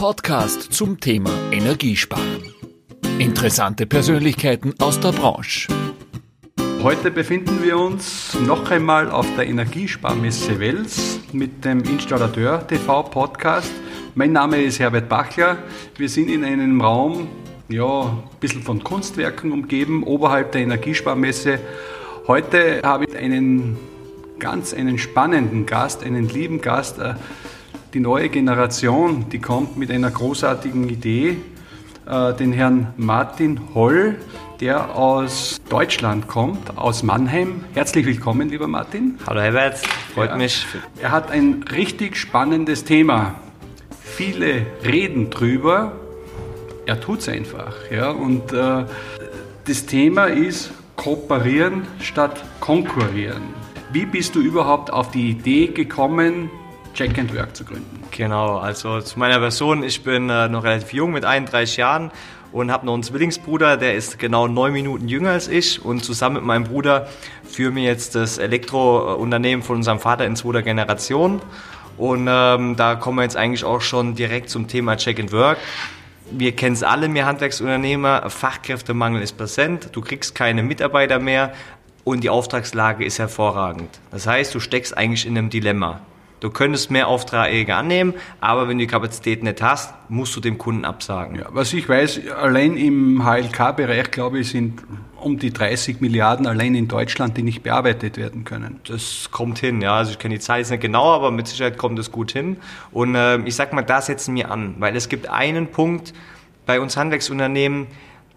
Podcast zum Thema Energiesparen. Interessante Persönlichkeiten aus der Branche. Heute befinden wir uns noch einmal auf der Energiesparmesse Wels mit dem Installateur TV Podcast. Mein Name ist Herbert Bachler. Wir sind in einem Raum, ja, ein bisschen von Kunstwerken umgeben, oberhalb der Energiesparmesse. Heute habe ich einen ganz einen spannenden Gast, einen lieben Gast. Die neue Generation, die kommt mit einer großartigen Idee, äh, den Herrn Martin Holl, der aus Deutschland kommt, aus Mannheim. Herzlich willkommen, lieber Martin. Hallo Herbert, freut ja, mich. Er hat ein richtig spannendes Thema. Viele reden drüber, er tut es einfach. Ja? Und äh, das Thema ist kooperieren statt konkurrieren. Wie bist du überhaupt auf die Idee gekommen, Jack and Work zu gründen? Genau, also zu meiner Person, ich bin äh, noch relativ jung mit 31 Jahren und habe noch einen Zwillingsbruder, der ist genau neun Minuten jünger als ich und zusammen mit meinem Bruder führen wir jetzt das Elektrounternehmen von unserem Vater in zweiter Generation und ähm, da kommen wir jetzt eigentlich auch schon direkt zum Thema Check and Work. Wir kennen es alle, wir Handwerksunternehmer, Fachkräftemangel ist präsent, du kriegst keine Mitarbeiter mehr und die Auftragslage ist hervorragend. Das heißt, du steckst eigentlich in einem Dilemma. Du könntest mehr Aufträge annehmen, aber wenn du die Kapazität nicht hast, musst du dem Kunden absagen. Ja, was ich weiß, allein im HLK-Bereich, glaube ich, sind um die 30 Milliarden allein in Deutschland, die nicht bearbeitet werden können. Das kommt hin, ja. Also ich kenne die Zahl jetzt nicht genau, aber mit Sicherheit kommt es gut hin. Und äh, ich sag mal, da setzen wir an, weil es gibt einen Punkt bei uns Handwerksunternehmen,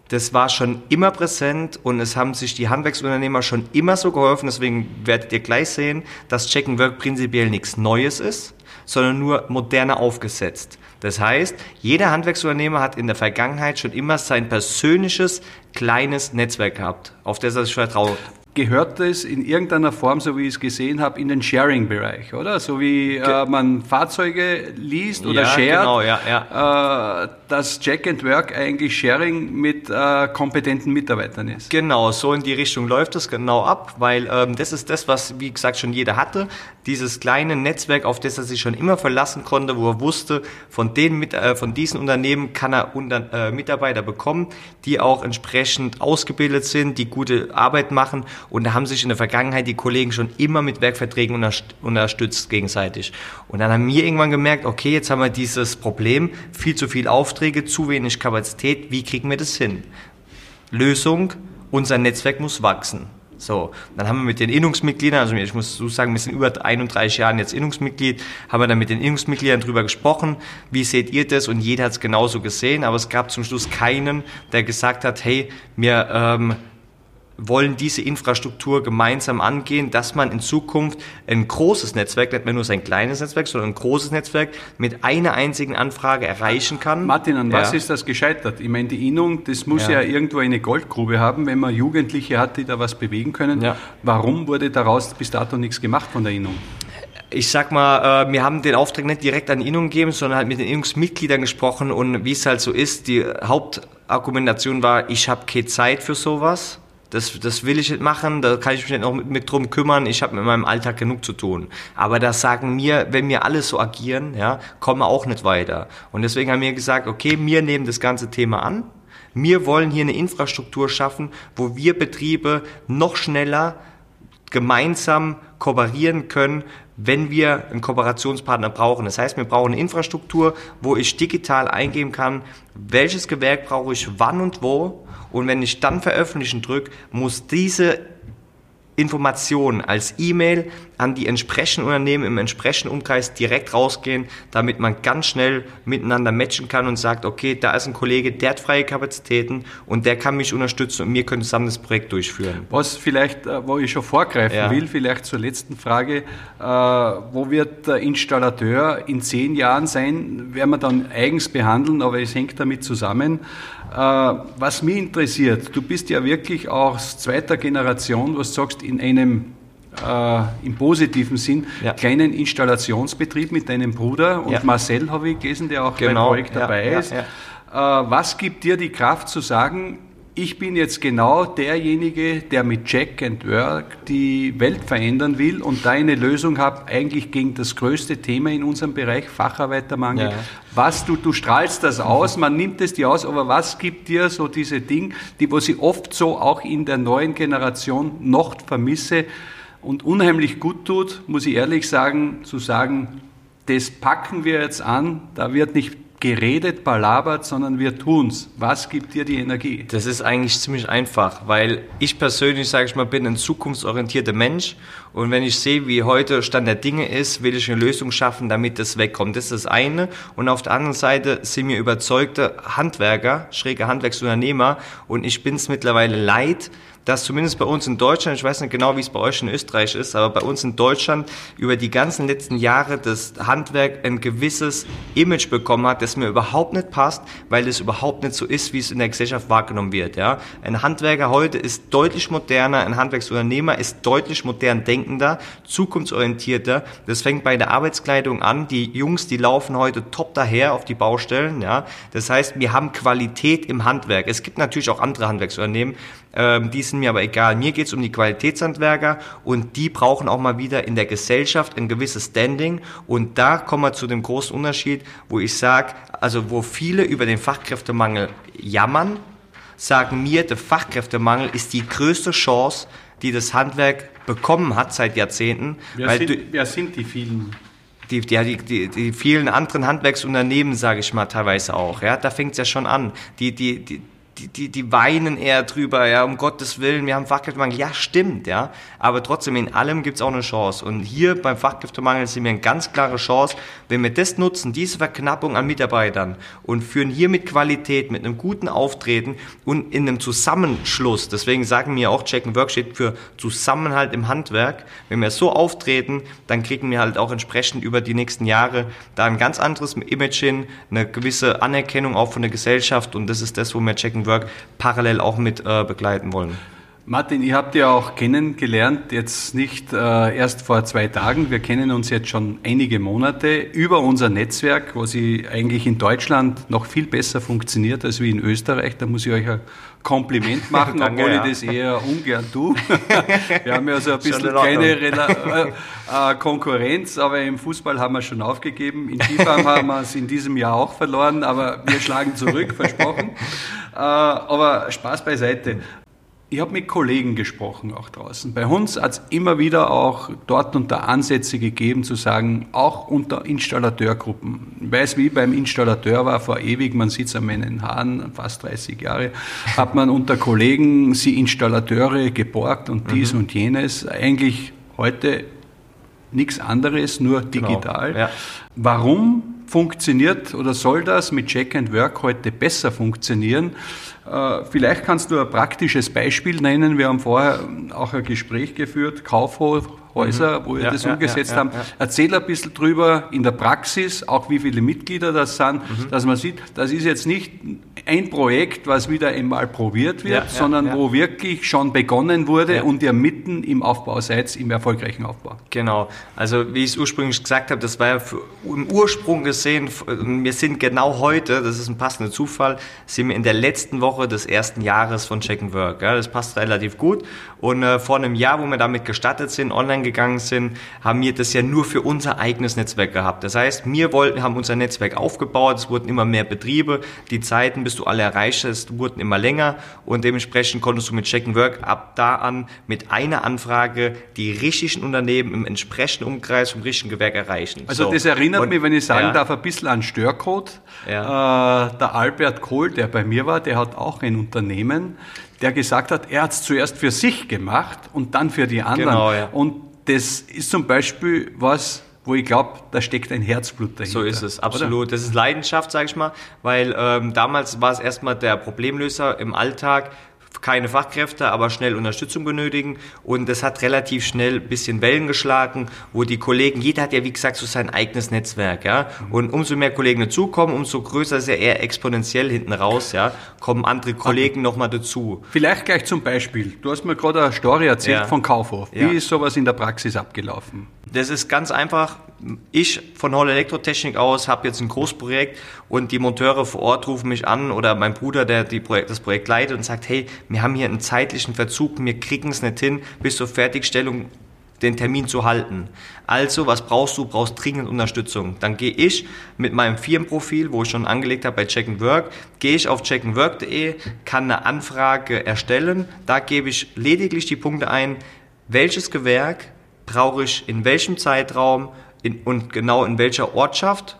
das war schon immer präsent und es haben sich die Handwerksunternehmer schon immer so geholfen. Deswegen werdet ihr gleich sehen, dass Check and Work prinzipiell nichts Neues ist, sondern nur moderner aufgesetzt. Das heißt, jeder Handwerksunternehmer hat in der Vergangenheit schon immer sein persönliches kleines Netzwerk gehabt, auf das er sich vertraut gehört das in irgendeiner Form, so wie ich es gesehen habe, in den Sharing-Bereich, oder? So wie äh, man Fahrzeuge liest oder ja, shared, genau, ja, ja. Äh, dass Jack and Work eigentlich Sharing mit äh, kompetenten Mitarbeitern ist. Genau, so in die Richtung läuft es genau ab, weil ähm, das ist das, was, wie gesagt, schon jeder hatte. Dieses kleine Netzwerk, auf das er sich schon immer verlassen konnte, wo er wusste, von, den, mit, äh, von diesen Unternehmen kann er unter, äh, Mitarbeiter bekommen, die auch entsprechend ausgebildet sind, die gute Arbeit machen und da haben sich in der Vergangenheit die Kollegen schon immer mit Werkverträgen unterstützt gegenseitig. Und dann haben wir irgendwann gemerkt, okay, jetzt haben wir dieses Problem, viel zu viel Aufträge, zu wenig Kapazität, wie kriegen wir das hin? Lösung, unser Netzwerk muss wachsen. So, dann haben wir mit den Innungsmitgliedern, also ich muss so sagen, wir sind über 31 Jahren jetzt Innungsmitglied, haben wir dann mit den Innungsmitgliedern drüber gesprochen, wie seht ihr das? Und jeder hat es genauso gesehen, aber es gab zum Schluss keinen, der gesagt hat, hey, wir ähm, wollen diese Infrastruktur gemeinsam angehen, dass man in Zukunft ein großes Netzwerk, nicht mehr nur sein kleines Netzwerk, sondern ein großes Netzwerk mit einer einzigen Anfrage erreichen kann. Martin, an was ist das gescheitert? Ich meine, die Innung, das muss ja. ja. irgendwo eine Goldgrube haben, wenn man Jugendliche hat, die da was bewegen können. Ja. Warum wurde daraus bis dato nichts gemacht von der Innung? ich sag mal, äh, wir haben den Auftrag nicht direkt an Innung gegeben, sondern halt mit den Innungsmitgliedern gesprochen und wie es halt so ist, die Hauptargumentation war, ich habe keine Zeit für sowas das, das will ich nicht machen, da kann ich mich nicht noch mit, mit drum kümmern, ich habe mit meinem Alltag genug zu tun. Aber das sagen mir, wenn wir alle so agieren, ja, kommen wir auch nicht weiter. Und deswegen haben wir gesagt, okay, wir nehmen das ganze Thema an, wir wollen hier eine Infrastruktur schaffen, wo wir Betriebe noch schneller gemeinsam kooperieren können, wenn wir einen Kooperationspartner brauchen. Das heißt, wir brauchen eine Infrastruktur, wo ich digital eingeben kann, welches Gewerk brauche ich wann und wo und wenn ich dann veröffentlichen drücke, muss diese Informationen als E-Mail an die entsprechenden Unternehmen im entsprechenden Umkreis direkt rausgehen, damit man ganz schnell miteinander matchen kann und sagt, okay, da ist ein Kollege, der hat freie Kapazitäten und der kann mich unterstützen und wir können zusammen das Projekt durchführen. Was vielleicht, äh, wo ich schon vorgreifen ja. will, vielleicht zur letzten Frage, äh, wo wird der Installateur in zehn Jahren sein, werden wir dann eigens behandeln, aber es hängt damit zusammen. Äh, was mich interessiert, du bist ja wirklich aus zweiter Generation, was du sagst, in einem äh, im positiven Sinn ja. kleinen Installationsbetrieb mit deinem Bruder und ja. Marcel habe ich gelesen, der auch genau. beim Projekt dabei ist. Äh, was gibt dir die Kraft zu sagen, ich bin jetzt genau derjenige, der mit Check and Work die Welt verändern will und da eine Lösung habe, eigentlich gegen das größte Thema in unserem Bereich, Facharbeitermangel. Ja. Was du, du strahlst das aus, man nimmt es dir aus, aber was gibt dir so diese Dinge, die, wo ich oft so auch in der neuen Generation noch vermisse und unheimlich gut tut, muss ich ehrlich sagen, zu sagen, das packen wir jetzt an, da wird nicht geredet, palabert, sondern wir tun's. Was gibt dir die Energie? Das ist eigentlich ziemlich einfach, weil ich persönlich, sage ich mal, bin ein zukunftsorientierter Mensch und wenn ich sehe, wie heute Stand der Dinge ist, will ich eine Lösung schaffen, damit das wegkommt. Das ist das eine. Und auf der anderen Seite sind mir überzeugte Handwerker, schräge Handwerksunternehmer und ich bin es mittlerweile leid, dass zumindest bei uns in Deutschland, ich weiß nicht genau, wie es bei euch in Österreich ist, aber bei uns in Deutschland über die ganzen letzten Jahre das Handwerk ein gewisses Image bekommen hat, das mir überhaupt nicht passt, weil es überhaupt nicht so ist, wie es in der Gesellschaft wahrgenommen wird. Ja? Ein Handwerker heute ist deutlich moderner, ein Handwerksunternehmer ist deutlich modern denkender, zukunftsorientierter. Das fängt bei der Arbeitskleidung an. Die Jungs, die laufen heute top daher auf die Baustellen. Ja? Das heißt, wir haben Qualität im Handwerk. Es gibt natürlich auch andere Handwerksunternehmen, ähm, die sind mir aber egal. Mir geht es um die Qualitätshandwerker und die brauchen auch mal wieder in der Gesellschaft ein gewisses Standing. Und da kommen wir zu dem großen Unterschied, wo ich sage, also wo viele über den Fachkräftemangel jammern, sagen mir, der Fachkräftemangel ist die größte Chance, die das Handwerk bekommen hat seit Jahrzehnten. Wer, sind, du, wer sind die vielen? Die, die, die, die vielen anderen Handwerksunternehmen, sage ich mal, teilweise auch. Ja, da fängt es ja schon an. Die, die, die, die, die, die weinen eher drüber, ja, um Gottes Willen, wir haben Fachkräftemangel. Ja, stimmt, ja. Aber trotzdem, in allem gibt's auch eine Chance. Und hier beim Fachkräftemangel sind wir eine ganz klare Chance, wenn wir das nutzen, diese Verknappung an Mitarbeitern und führen hier mit Qualität, mit einem guten Auftreten und in einem Zusammenschluss, deswegen sagen wir auch, Check and Work für Zusammenhalt im Handwerk. Wenn wir so auftreten, dann kriegen wir halt auch entsprechend über die nächsten Jahre da ein ganz anderes Image hin, eine gewisse Anerkennung auch von der Gesellschaft und das ist das, wo wir Check and Work parallel auch mit äh, begleiten wollen. Martin, ihr habt ja auch kennengelernt, jetzt nicht äh, erst vor zwei Tagen, wir kennen uns jetzt schon einige Monate über unser Netzwerk, was ich eigentlich in Deutschland noch viel besser funktioniert als wie in Österreich. Da muss ich euch ein Kompliment machen, Danke, obwohl ja. ich das eher ungern tue. wir haben ja so ein bisschen keine äh, äh, Konkurrenz, aber im Fußball haben wir schon aufgegeben. In Skifahren haben wir es in diesem Jahr auch verloren, aber wir schlagen zurück, versprochen. Äh, aber Spaß beiseite. Ich habe mit Kollegen gesprochen, auch draußen. Bei uns hat es immer wieder auch dort unter Ansätze gegeben, zu sagen, auch unter Installateurgruppen. Ich weiß, wie beim Installateur war vor ewig, man es an meinen Haaren, fast 30 Jahre, hat man unter Kollegen sie Installateure geborgt und dies mhm. und jenes. Eigentlich heute nichts anderes, nur genau. digital. Genau. Ja. Warum funktioniert oder soll das mit Check and Work heute besser funktionieren? Äh, vielleicht kannst du ein praktisches Beispiel nennen. Wir haben vorher auch ein Gespräch geführt, Kaufhof, Häuser, mhm. wo wir ja, das ja, umgesetzt ja, haben. Erzähl ein bisschen drüber in der Praxis, auch wie viele Mitglieder das sind, mhm. dass man sieht, das ist jetzt nicht ein Projekt, was wieder einmal probiert wird, sondern wo wirklich schon begonnen wurde und ihr mitten im Aufbau seid, im erfolgreichen Aufbau. Genau. Also wie ich es ursprünglich gesagt habe, das war ja für, im Ursprung gesehen, wir sind genau heute, das ist ein passender Zufall, sind wir in der letzten Woche des ersten Jahres von Check and Work. das passt relativ gut. Und äh, vor einem Jahr, wo wir damit gestartet sind, online gegangen sind, haben wir das ja nur für unser eigenes Netzwerk gehabt. Das heißt, wir wollten, haben unser Netzwerk aufgebaut, es wurden immer mehr Betriebe, die Zeiten, bis du alle erreicht hast, wurden immer länger und dementsprechend konntest du mit Check and Work ab da an mit einer Anfrage die richtigen Unternehmen im entsprechenden Umkreis vom richtigen Gewerk erreichen. Also so. das erinnert und, mich, wenn ich sagen ja. darf, ein bisschen an Störcode. Ja. Äh, der Albert Kohl, der bei mir war, der hat auch ein Unternehmen, der gesagt hat, er hat es zuerst für sich gemacht und dann für die anderen. Genau, ja. Und das ist zum Beispiel was, wo ich glaube, da steckt ein Herzblut dahinter. So ist es, absolut. Oder? Das ist Leidenschaft, sage ich mal, weil ähm, damals war es erstmal der Problemlöser im Alltag keine Fachkräfte, aber schnell Unterstützung benötigen. Und das hat relativ schnell ein bisschen Wellen geschlagen, wo die Kollegen, jeder hat ja wie gesagt so sein eigenes Netzwerk, ja. Und umso mehr Kollegen dazukommen, umso größer ist ja eher exponentiell hinten raus, ja, kommen andere Kollegen nochmal dazu. Vielleicht gleich zum Beispiel. Du hast mir gerade eine Story erzählt ja. von Kaufhof. Wie ja. ist sowas in der Praxis abgelaufen? Das ist ganz einfach. Ich von Hall Elektrotechnik aus habe jetzt ein Großprojekt und die Monteure vor Ort rufen mich an oder mein Bruder, der die Projekt, das Projekt leitet und sagt, hey, wir haben hier einen zeitlichen Verzug, wir kriegen es nicht hin bis zur Fertigstellung den Termin zu halten. Also, was brauchst du? Brauchst dringend Unterstützung. Dann gehe ich mit meinem Firmenprofil, wo ich schon angelegt habe bei Check Work, gehe ich auf checkandwork.de, kann eine Anfrage erstellen. Da gebe ich lediglich die Punkte ein, welches Gewerk brauche ich in welchem Zeitraum in, und genau in welcher Ortschaft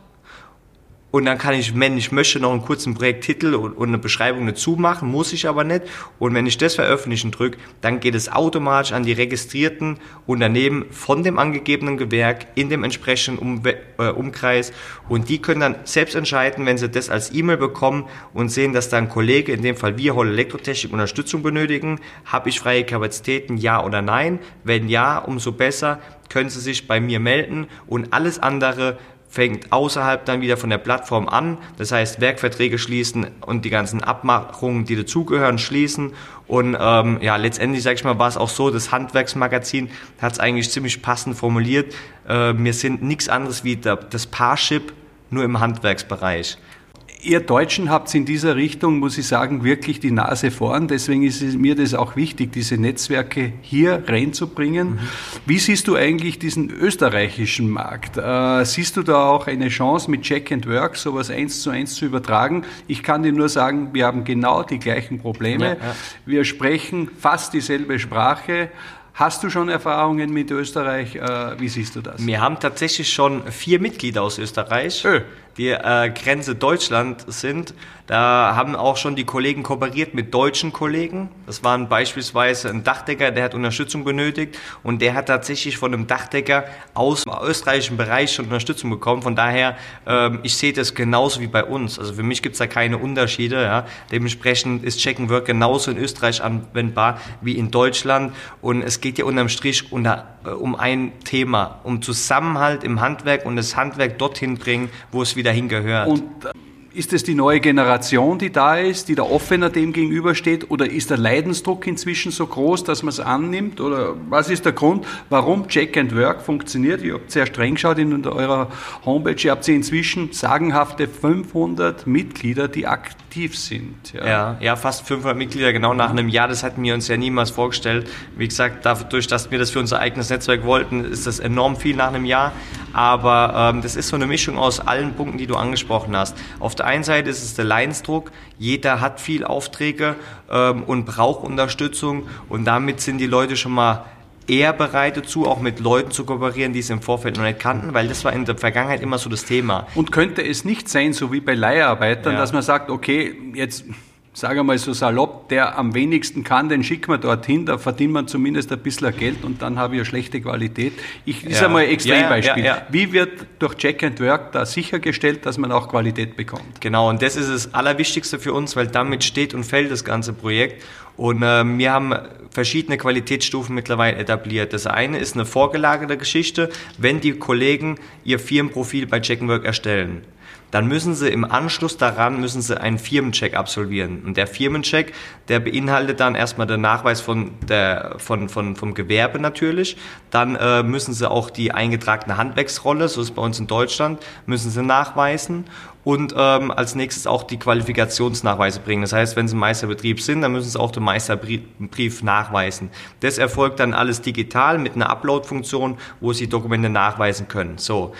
und dann kann ich, wenn ich möchte, noch einen kurzen Projekttitel und, und eine Beschreibung dazu machen, muss ich aber nicht. Und wenn ich das veröffentlichen drücke, dann geht es automatisch an die registrierten Unternehmen von dem angegebenen Gewerk in dem entsprechenden um, äh, Umkreis. Und die können dann selbst entscheiden, wenn sie das als E-Mail bekommen und sehen, dass da ein Kollege, in dem Fall wir Holl Elektrotechnik, Unterstützung benötigen. Habe ich freie Kapazitäten, ja oder nein? Wenn ja, umso besser können Sie sich bei mir melden und alles andere fängt außerhalb dann wieder von der Plattform an. Das heißt, Werkverträge schließen und die ganzen Abmachungen, die dazugehören, schließen. Und ähm, ja, letztendlich, sage ich mal, war es auch so, das Handwerksmagazin hat es eigentlich ziemlich passend formuliert. Äh, wir sind nichts anderes wie das Parship, nur im Handwerksbereich. Ihr Deutschen habt in dieser Richtung, muss ich sagen, wirklich die Nase vorn. Deswegen ist es mir das auch wichtig, diese Netzwerke hier reinzubringen. Mhm. Wie siehst du eigentlich diesen österreichischen Markt? Äh, siehst du da auch eine Chance mit Check and Work sowas eins zu eins zu übertragen? Ich kann dir nur sagen, wir haben genau die gleichen Probleme. Ja, ja. Wir sprechen fast dieselbe Sprache. Hast du schon Erfahrungen mit Österreich? Äh, wie siehst du das? Wir haben tatsächlich schon vier Mitglieder aus Österreich. Ö die äh, Grenze Deutschland sind. Da haben auch schon die Kollegen kooperiert mit deutschen Kollegen. Das waren beispielsweise ein Dachdecker, der hat Unterstützung benötigt und der hat tatsächlich von einem Dachdecker aus dem österreichischen Bereich schon Unterstützung bekommen. Von daher, ähm, ich sehe das genauso wie bei uns. Also für mich gibt es da keine Unterschiede. Ja. Dementsprechend ist Check and Work genauso in Österreich anwendbar wie in Deutschland. Und es geht ja unterm Strich unter, äh, um ein Thema, um Zusammenhalt im Handwerk und das Handwerk dorthin bringen, wo es wieder wieder hingehört. Und äh, ist es die neue Generation, die da ist, die da offener dem gegenübersteht? Oder ist der Leidensdruck inzwischen so groß, dass man es annimmt? Oder was ist der Grund, warum Check and Work funktioniert? Ihr habt sehr streng geschaut in eurer Homepage. Ihr habt sie inzwischen sagenhafte 500 Mitglieder, die aktiv sind. Ja. ja, ja, fast 500 Mitglieder genau nach einem Jahr. Das hatten wir uns ja niemals vorgestellt. Wie gesagt, dadurch, dass wir das für unser eigenes Netzwerk wollten, ist das enorm viel nach einem Jahr. Aber ähm, das ist so eine Mischung aus allen Punkten, die du angesprochen hast. Auf der einen Seite ist es der Leidensdruck. Jeder hat viel Aufträge ähm, und braucht Unterstützung. Und damit sind die Leute schon mal eher bereit dazu, auch mit Leuten zu kooperieren, die es im Vorfeld noch nicht kannten, weil das war in der Vergangenheit immer so das Thema. Und könnte es nicht sein, so wie bei Leiharbeitern, ja. dass man sagt, okay, jetzt sage mal so salopp, der am wenigsten kann, den schicken wir dorthin, da verdient man zumindest ein bisschen Geld und dann habe ich eine schlechte Qualität. Ich, ist ja. einmal ein Extrembeispiel. Ja, ja, Wie wird durch Check and Work da sichergestellt, dass man auch Qualität bekommt? Genau, und das ist das Allerwichtigste für uns, weil damit steht und fällt das ganze Projekt. Und äh, wir haben verschiedene Qualitätsstufen mittlerweile etabliert. Das eine ist eine vorgelagerte Geschichte, wenn die Kollegen ihr Firmenprofil bei Check and Work erstellen dann müssen Sie im Anschluss daran müssen Sie einen Firmencheck absolvieren. Und der Firmencheck, der beinhaltet dann erstmal den Nachweis von der, von, von, vom Gewerbe natürlich. Dann äh, müssen Sie auch die eingetragene Handwerksrolle, so ist bei uns in Deutschland, müssen Sie nachweisen und ähm, als nächstes auch die Qualifikationsnachweise bringen. Das heißt, wenn Sie Meisterbetrieb sind, dann müssen Sie auch den Meisterbrief nachweisen. Das erfolgt dann alles digital mit einer Upload-Funktion, wo Sie Dokumente nachweisen können. So,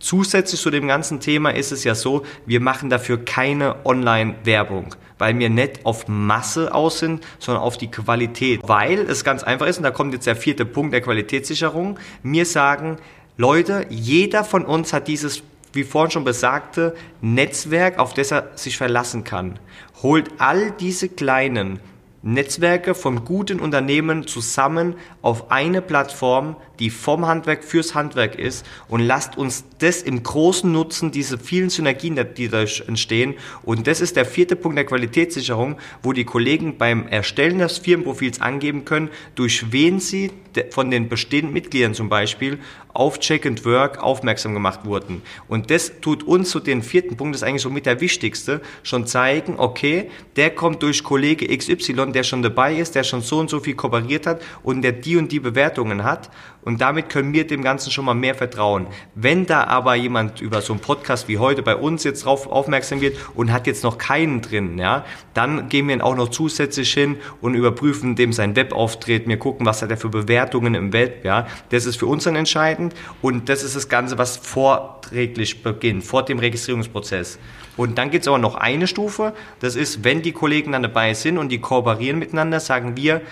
Zusätzlich zu dem ganzen Thema ist es ja so, wir machen dafür keine Online-Werbung, weil wir nicht auf Masse aus sind, sondern auf die Qualität. Weil es ganz einfach ist, und da kommt jetzt der vierte Punkt der Qualitätssicherung, wir sagen, Leute, jeder von uns hat dieses, wie vorhin schon besagte, Netzwerk, auf das er sich verlassen kann. Holt all diese kleinen Netzwerke von guten Unternehmen zusammen auf eine Plattform, die vom Handwerk fürs Handwerk ist und lasst uns das im Großen nutzen, diese vielen Synergien, die da entstehen. Und das ist der vierte Punkt der Qualitätssicherung, wo die Kollegen beim Erstellen des Firmenprofils angeben können, durch wen sie von den bestehenden Mitgliedern zum Beispiel auf Check and Work aufmerksam gemacht wurden. Und das tut uns zu so den vierten Punkt, das ist eigentlich so mit der wichtigste, schon zeigen, okay, der kommt durch Kollege XY, der schon dabei ist, der schon so und so viel kooperiert hat und der die und die Bewertungen hat Und damit können wir dem Ganzen schon mal mehr vertrauen. Wenn da aber jemand über so einen Podcast wie heute bei uns jetzt drauf aufmerksam wird und hat jetzt noch keinen drin, ja, dann gehen wir ihn auch noch zusätzlich hin und überprüfen dem sein Webauftritt. Wir gucken, was hat er für Bewertungen im Web, ja. Das ist für uns dann entscheidend und das ist das Ganze, was vorträglich beginnt, vor dem Registrierungsprozess. Und dann gibt es aber noch eine Stufe, das ist, wenn die Kollegen dann dabei sind und die kooperieren miteinander, sagen wir,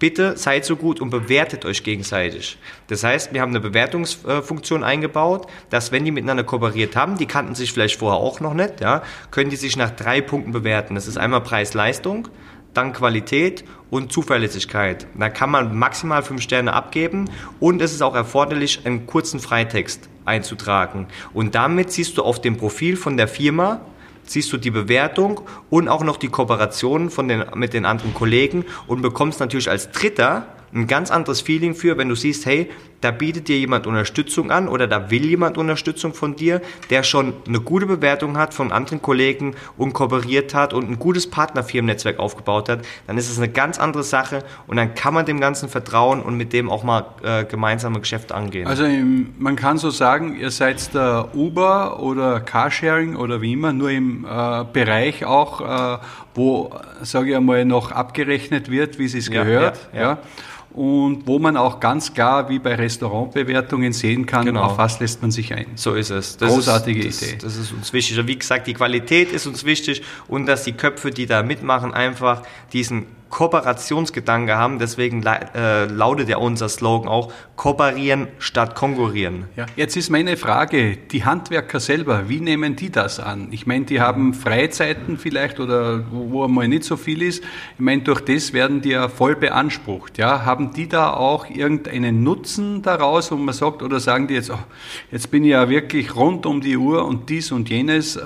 bitte seid so gut und bewertet euch gegenseitig. Das heißt, wir haben eine Bewertungsfunktion eingebaut, dass wenn die miteinander kooperiert haben, die kannten sich vielleicht vorher auch noch nicht, ja, können die sich nach drei Punkten bewerten. Das ist einmal Preis-Leistung, dann Qualität und Zuverlässigkeit. Da kann man maximal fünf Sterne abgeben und es ist auch erforderlich, einen kurzen Freitext einzutragen. Und damit siehst du auf dem Profil von der Firma, siehst du die Bewertung und auch noch die Kooperation von den, mit den anderen Kollegen und bekommst natürlich als Dritter ein ganz anderes Feeling für, wenn du siehst, hey, da bietet dir jemand Unterstützung an oder da will jemand Unterstützung von dir, der schon eine gute Bewertung hat von anderen Kollegen und kooperiert hat und ein gutes Partnerfirmennetzwerk aufgebaut hat, dann ist es eine ganz andere Sache und dann kann man dem Ganzen vertrauen und mit dem auch mal äh, gemeinsame Geschäfte angehen. Also im, man kann so sagen, ihr seid der Uber oder Carsharing oder wie immer, nur im äh, Bereich auch, äh, wo, sage ich einmal, noch abgerechnet wird, wie es ja, gehört. Ja, ja. ja und wo man auch ganz klar wie bei Restaurantbewertungen sehen kann, genau. auf was lässt man sich ein. So ist es. Das Großartige ist, Idee. Das, das ist uns wichtig. Und wie gesagt, die Qualität ist uns wichtig und dass die Köpfe, die da mitmachen, einfach diesen Kooperationsgedanke haben. Deswegen äh, lautet ja unser Slogan auch Kooperieren statt Konkurrieren. Ja, jetzt ist meine Frage, die Handwerker selber, wie nehmen die das an? Ich meine, die haben Freizeiten vielleicht oder wo, wo einmal nicht so viel ist. Ich meine, durch das werden die ja voll beansprucht. Ja? Haben die da auch irgendeinen Nutzen daraus, wo man sagt, oder sagen die jetzt, oh, jetzt bin ich ja wirklich rund um die Uhr und dies und jenes. Äh,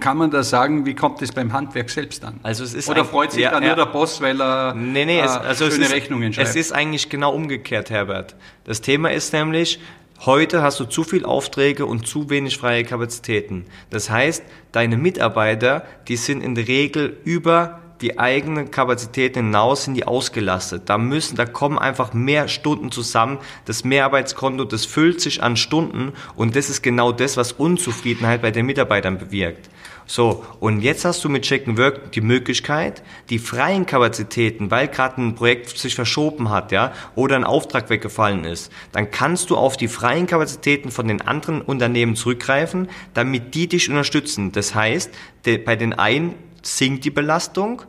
kann man da sagen, wie kommt das beim Handwerk selbst an? Also es ist oder freut sich ja, da ja. nur der Boss, weil er oder nee, nee, es, also schöne es ist, Rechnungen schreibt. Es ist eigentlich genau umgekehrt, Herbert. Das Thema ist nämlich, Heute hast du zu viel Aufträge und zu wenig freie Kapazitäten. Das heißt, deine Mitarbeiter, die sind in der Regel über die eigenen Kapazitäten hinaus sind die ausgelastet. Da müssen, da kommen einfach mehr Stunden zusammen. Das Mehrarbeitskonto, das füllt sich an Stunden und das ist genau das, was Unzufriedenheit bei den Mitarbeitern bewirkt. So, und jetzt hast du mit Check Work die Möglichkeit, die freien Kapazitäten, weil gerade ein Projekt sich verschoben hat, ja, oder ein Auftrag weggefallen ist, dann kannst du auf die freien Kapazitäten von den anderen Unternehmen zurückgreifen, damit die dich unterstützen. Das heißt, bei den einen sinkt die Belastung,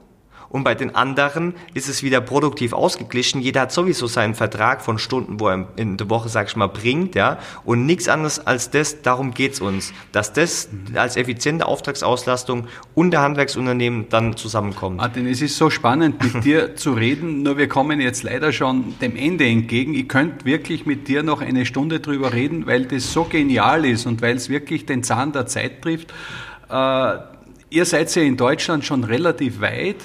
und bei den anderen ist es wieder produktiv ausgeglichen. Jeder hat sowieso seinen Vertrag von Stunden, wo er in der Woche, sag ich mal, bringt, ja. Und nichts anderes als das, darum geht's uns, dass das als effiziente Auftragsauslastung und der Handwerksunternehmen dann zusammenkommt. Martin, es ist so spannend, mit dir zu reden, nur wir kommen jetzt leider schon dem Ende entgegen. Ich könnte wirklich mit dir noch eine Stunde drüber reden, weil das so genial ist und weil es wirklich den Zahn der Zeit trifft. Äh, ihr seid ja in Deutschland schon relativ weit.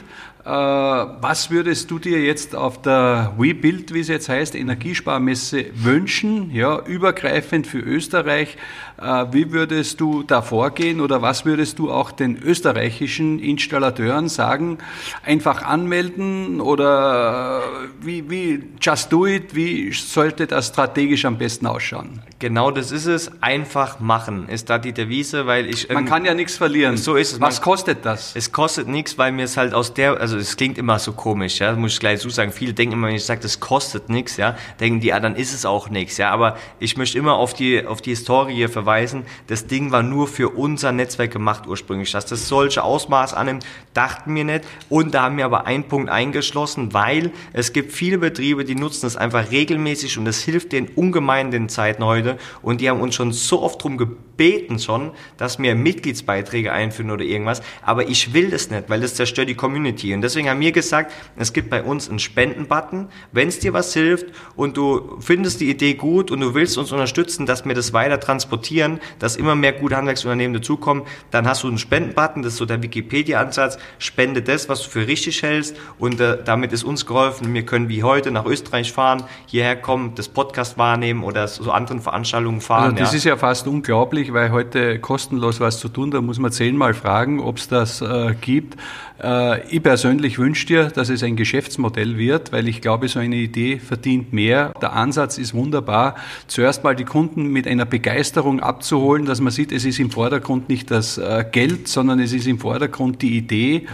Äh, was würdest du dir jetzt auf der WeBuild, wie es jetzt heißt, Energiesparmesse wünschen, ja, übergreifend für Österreich? Äh, wie würdest du da vorgehen oder was würdest du auch den österreichischen Installateuren sagen? Einfach anmelden oder wie, wie just do it? Wie sollte das strategisch am besten ausschauen? Genau das ist es. Einfach machen ist da die Devise, weil ich. Man kann ja nichts verlieren. So ist es. Was Man, kostet das? Es kostet nichts, weil mir es halt aus der, also es klingt immer so komisch, ja, muss ich gleich so sagen. Viele denken immer, wenn ich sage, das kostet nichts, ja, denken die, ja, dann ist es auch nichts, ja. Aber ich möchte immer auf die, auf die Historie verweisen. Das Ding war nur für unser Netzwerk gemacht ursprünglich. Dass das solche Ausmaß annimmt, dachten wir nicht. Und da haben wir aber einen Punkt eingeschlossen, weil es gibt viele Betriebe, die nutzen es einfach regelmäßig und das hilft denen ungemein in den Zeiten heute und die haben uns schon so oft darum gebeten schon, dass wir Mitgliedsbeiträge einführen oder irgendwas, aber ich will das nicht, weil das zerstört die Community. Und deswegen haben wir gesagt, es gibt bei uns einen Spendenbutton, wenn es dir was hilft und du findest die Idee gut und du willst uns unterstützen, dass wir das weiter transportieren, dass immer mehr gute Handwerksunternehmen dazukommen, dann hast du einen Spendenbutton, das ist so der Wikipedia-Ansatz, spende das, was du für richtig hältst. Und äh, damit ist uns geholfen, wir können wie heute nach Österreich fahren, hierher kommen, das Podcast wahrnehmen oder so anderen Veranstaltungen fahren. Also das ja. ist ja fast unglaublich, weil heute kostenlos was zu tun, da muss man zehnmal fragen, ob es das äh, gibt. Äh, ich persönlich wünsche dir, dass es ein Geschäftsmodell wird, weil ich glaube, so eine Idee verdient mehr. Der Ansatz ist wunderbar. Zuerst mal die Kunden mit einer Begeisterung abzuholen, dass man sieht, es ist im Vordergrund nicht das äh, Geld, sondern es ist im Vordergrund die Idee.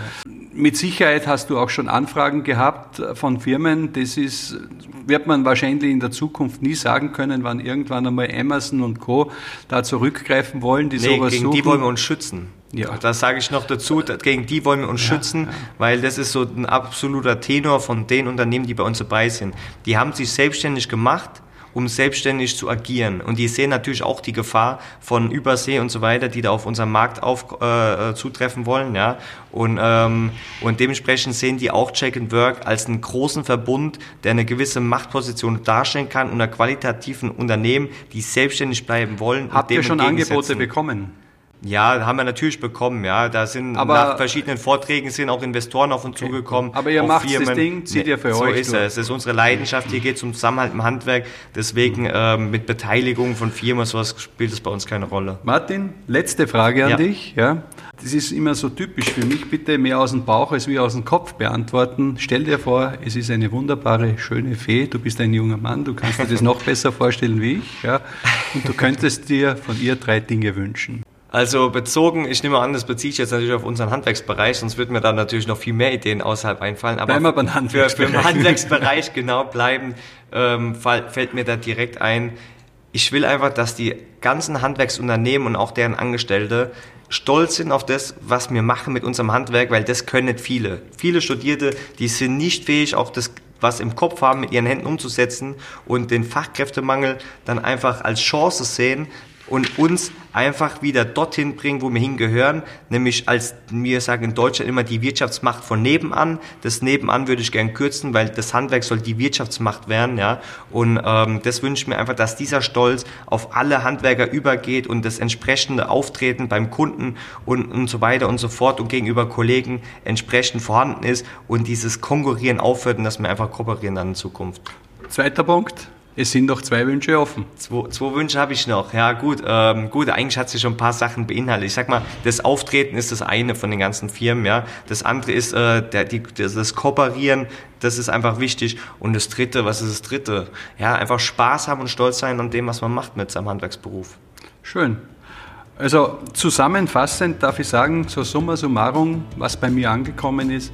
Mit Sicherheit hast du auch schon Anfragen gehabt von Firmen. Das ist, wird man wahrscheinlich in der Zukunft nie sagen können, wann irgendwann einmal Amazon und Co. da zurückgreifen wollen, die nee, sowas gegen suchen. die wollen wir uns schützen. Ja. Das sage ich noch dazu, gegen die wollen wir uns ja, schützen, ja. weil das ist so ein absoluter Tenor von den Unternehmen, die bei uns dabei sind. Die haben sich selbstständig gemacht, um selbstständig zu agieren. Und die sehen natürlich auch die Gefahr von Übersee und so weiter, die da auf unserem Markt auf, äh, zutreffen wollen. Ja? Und, ähm, und dementsprechend sehen die auch Check and Work als einen großen Verbund, der eine gewisse Machtposition darstellen kann unter qualitativen Unternehmen, die selbstständig bleiben wollen. Habt ihr schon Angebote bekommen? Ja, haben wir natürlich bekommen, ja. Da sind aber, nach verschiedenen Vorträgen sind auch Investoren auf uns okay. zugekommen. Aber ihr macht das Ding, zieht ihr für so euch. So ist es. Das ist unsere Leidenschaft. Hier geht es um Zusammenhalt im Handwerk. Deswegen ähm, mit Beteiligung von Firmen sowas spielt es bei uns keine Rolle. Martin, letzte Frage an ja. dich. Ja. Das ist immer so typisch für mich. Bitte mehr aus dem Bauch als wie aus dem Kopf beantworten. Stell dir vor, es ist eine wunderbare, schöne Fee. Du bist ein junger Mann. Du kannst dir das noch besser vorstellen wie ich. Ja. Und du könntest dir von ihr drei Dinge wünschen. Also bezogen, ich nehme an, das beziehe ich jetzt natürlich auf unseren Handwerksbereich, sonst wird mir da natürlich noch viel mehr Ideen außerhalb einfallen. Aber bleiben beim Handwerksbereich. Für, für den Handwerksbereich genau bleiben, ähm, fällt mir da direkt ein. Ich will einfach, dass die ganzen Handwerksunternehmen und auch deren Angestellte stolz sind auf das, was wir machen mit unserem Handwerk, weil das können nicht viele. Viele Studierte, die sind nicht fähig, auch das was im Kopf haben, mit ihren Händen umzusetzen und den Fachkräftemangel dann einfach als Chance sehen, und uns einfach wieder dorthin bringen, wo wir hingehören, nämlich als wir sagen in Deutschland immer die Wirtschaftsmacht von nebenan. Das nebenan würde ich gern kürzen, weil das Handwerk soll die Wirtschaftsmacht werden, ja. Und ähm, das wünsche ich mir einfach, dass dieser Stolz auf alle Handwerker übergeht und das entsprechende Auftreten beim Kunden und, und so weiter und so fort und gegenüber Kollegen entsprechend vorhanden ist und dieses Konkurrieren aufhört und dass wir einfach kooperieren dann in Zukunft. Zweiter Punkt. Es sind noch zwei Wünsche offen. Zwei, zwei Wünsche habe ich noch. Ja, gut, ähm, gut, eigentlich hat sie schon ein paar Sachen beinhaltet. Ich sag mal, das Auftreten ist das eine von den ganzen Firmen, ja. Das andere ist äh, der, die, das, das Kooperieren, das ist einfach wichtig. Und das dritte, was ist das dritte? Ja, einfach Spaß haben und stolz sein an dem, was man macht mit seinem Handwerksberuf. Schön. Also zusammenfassend darf ich sagen, so summa summarum, was bei mir angekommen ist,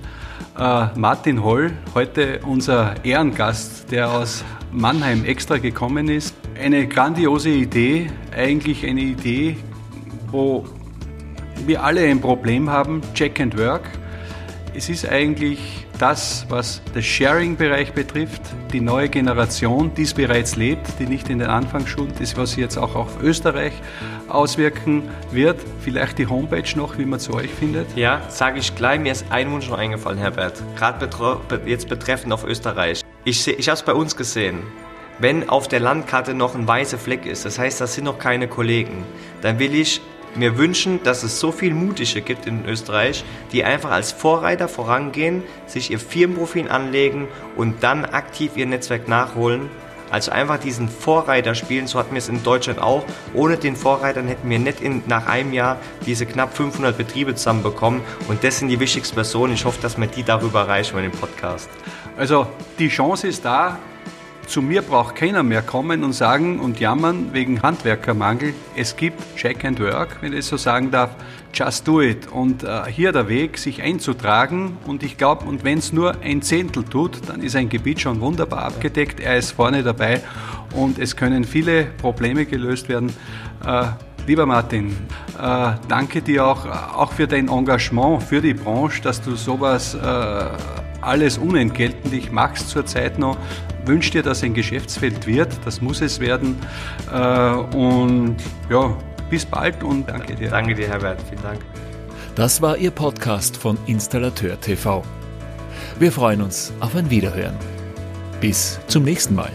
äh, Martin Holl, heute unser Ehrengast, der aus Mannheim extra gekommen ist. Eine grandiose Idee, eigentlich eine Idee, wo wir alle ein Problem haben, Check and Work. Es ist eigentlich das, was den Sharing-Bereich betrifft, die neue Generation, die es bereits lebt, die nicht in den Anfangsschulen, das, was jetzt auch auf Österreich auswirken wird. Vielleicht die Homepage noch, wie man zu euch findet. Ja, sage ich gleich. Mir ist ein Wunsch noch eingefallen, Herbert. Gerade jetzt betreffend auf Österreich. Ich, ich habe es bei uns gesehen. Wenn auf der Landkarte noch ein weißer Fleck ist, das heißt, das sind noch keine Kollegen, dann will ich mir wünschen, dass es so viel Mutige gibt in Österreich, die einfach als Vorreiter vorangehen, sich ihr Firmenprofil anlegen und dann aktiv ihr Netzwerk nachholen. Also einfach diesen Vorreiter spielen, so hatten wir es in Deutschland auch. Ohne den Vorreitern hätten wir nicht in, nach einem Jahr diese knapp 500 Betriebe zusammenbekommen. Und das sind die wichtigsten Personen. Ich hoffe, dass wir die darüber erreichen in dem Podcast. Also die Chance ist da, zu mir braucht keiner mehr kommen und sagen und jammern wegen Handwerkermangel. Es gibt Check and Work, wenn ich so sagen darf. Just do it. Und äh, hier der Weg, sich einzutragen. Und ich glaube, und wenn es nur ein Zehntel tut, dann ist ein Gebiet schon wunderbar abgedeckt. Er ist vorne dabei und es können viele Probleme gelöst werden. Äh, Lieber Martin, äh, danke dir auch, auch für dein Engagement für die Branche, dass du sowas äh, alles unentgeltlich machst zurzeit noch. Wünsche dir, dass ein Geschäftsfeld wird, das muss es werden. Äh, und ja, bis bald und danke dir. Danke dir, Herbert, vielen Dank. Das war Ihr Podcast von Installateur TV. Wir freuen uns auf ein Wiederhören. Bis zum nächsten Mal.